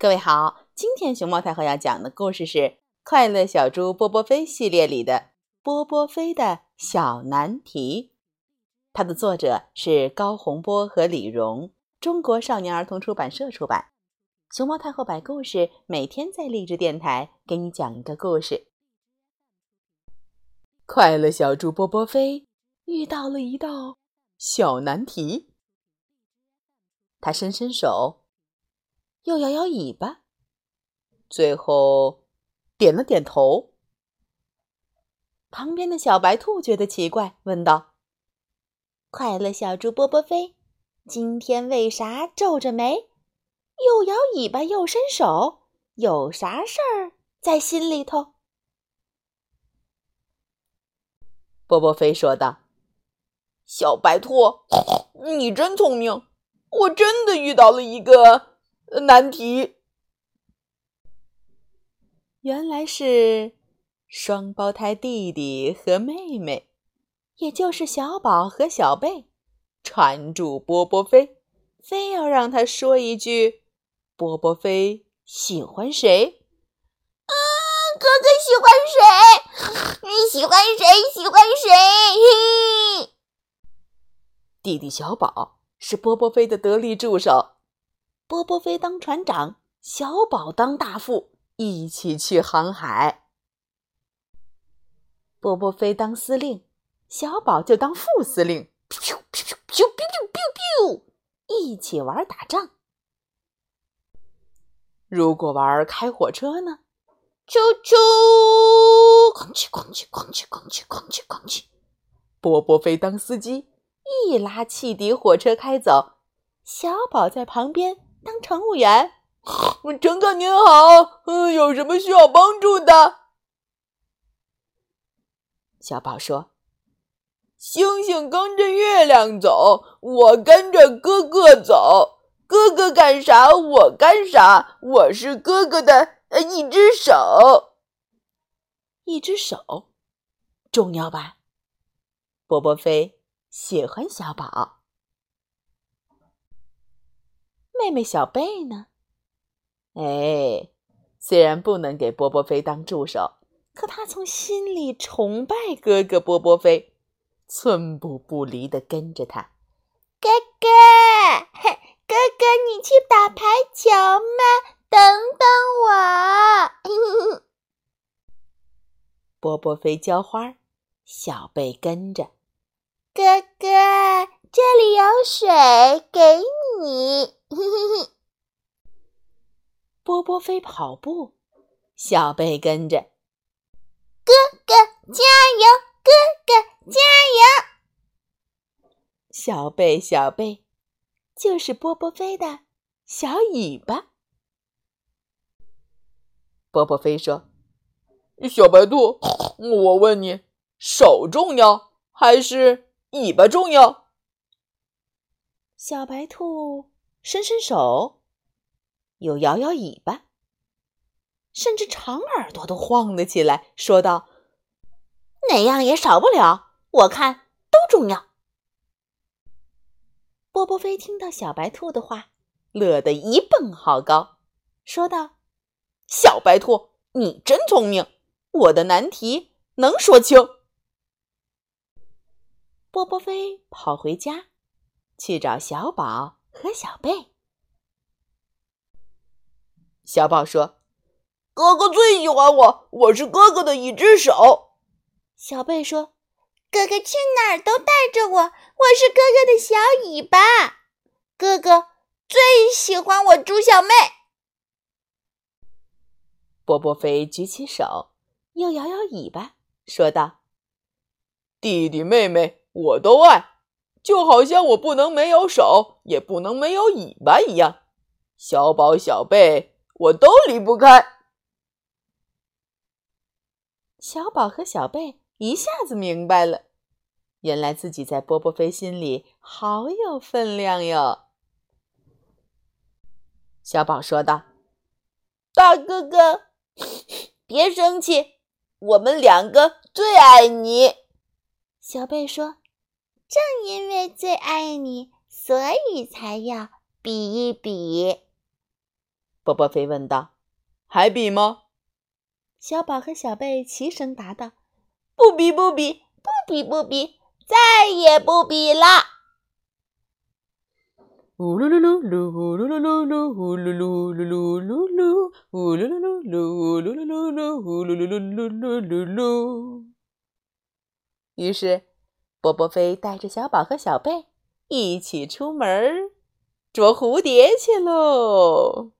各位好，今天熊猫太后要讲的故事是《快乐小猪波波飞》系列里的《波波飞的小难题》，它的作者是高洪波和李荣，中国少年儿童出版社出版。熊猫太后摆故事，每天在励志电台给你讲一个故事。快乐小猪波波飞遇到了一道小难题，他伸伸手。又摇摇尾巴，最后点了点头。旁边的小白兔觉得奇怪，问道：“快乐小猪波波飞，今天为啥皱着眉，又摇尾巴又伸手？有啥事儿在心里头？”波波飞说道：“小白兔，你真聪明，我真的遇到了一个。”难题，原来是双胞胎弟弟和妹妹，也就是小宝和小贝，缠住波波飞，非要让他说一句：“波波飞喜欢谁？”啊，哥哥喜欢谁？你喜欢谁？喜欢谁？弟弟小宝是波波飞的得力助手。波波飞当船长，小宝当大副，一起去航海。波波飞当司令，小宝就当副司令，咻咻咻咻咻咻咻，一起玩打仗。如果玩开火车呢？啾啾，哐叽哐叽哐叽哐叽哐叽哐叽。波波飞当司机，一拉汽笛，火车开走，小宝在旁边。当乘务员，乘客您好，嗯，有什么需要帮助的？小宝说：“星星跟着月亮走，我跟着哥哥走。哥哥干啥，我干啥。我是哥哥的一只手，一只手重要吧？”波波飞喜欢小宝。妹妹小贝呢？哎，虽然不能给波波飞当助手，可他从心里崇拜哥哥波波飞，寸步不离的跟着他。哥哥，哥哥，你去打排球吗？等等我。波波飞浇花，小贝跟着。哥哥，这里有水，给你。嘿嘿嘿，波波飞跑步，小贝跟着。哥哥加油，哥哥加油！小贝小贝，就是波波飞的小尾巴。波波飞说：“小白兔，我问你，手重要还是尾巴重要？”小白兔。伸伸手，又摇摇尾巴，甚至长耳朵都晃了起来，说道：“哪样也少不了，我看都重要。”波波飞听到小白兔的话，乐得一蹦好高，说道：“小白兔，你真聪明，我的难题能说清。”波波飞跑回家，去找小宝。和小贝，小宝说：“哥哥最喜欢我，我是哥哥的一只手。”小贝说：“哥哥去哪儿都带着我，我是哥哥的小尾巴。哥哥最喜欢我猪小妹。”波波飞举起手，又摇摇尾巴，说道：“弟弟妹妹，我都爱。”就好像我不能没有手，也不能没有尾巴一样，小宝、小贝，我都离不开。小宝和小贝一下子明白了，原来自己在波波飞心里好有分量哟。小宝说道：“大哥哥，别生气，我们两个最爱你。”小贝说。正因为最爱你，所以才要比一比。波波飞问道：“还比吗？”小宝和小贝齐声答道：“不比，不比，不比，不比，再也不比了。”呜噜噜噜噜，呜噜噜噜噜，呜噜噜噜噜噜噜，呜噜噜噜噜，呜噜噜噜噜，呜噜噜噜噜噜噜噜。于是，波波飞带着小宝和小贝一起出门捉蝴蝶去喽。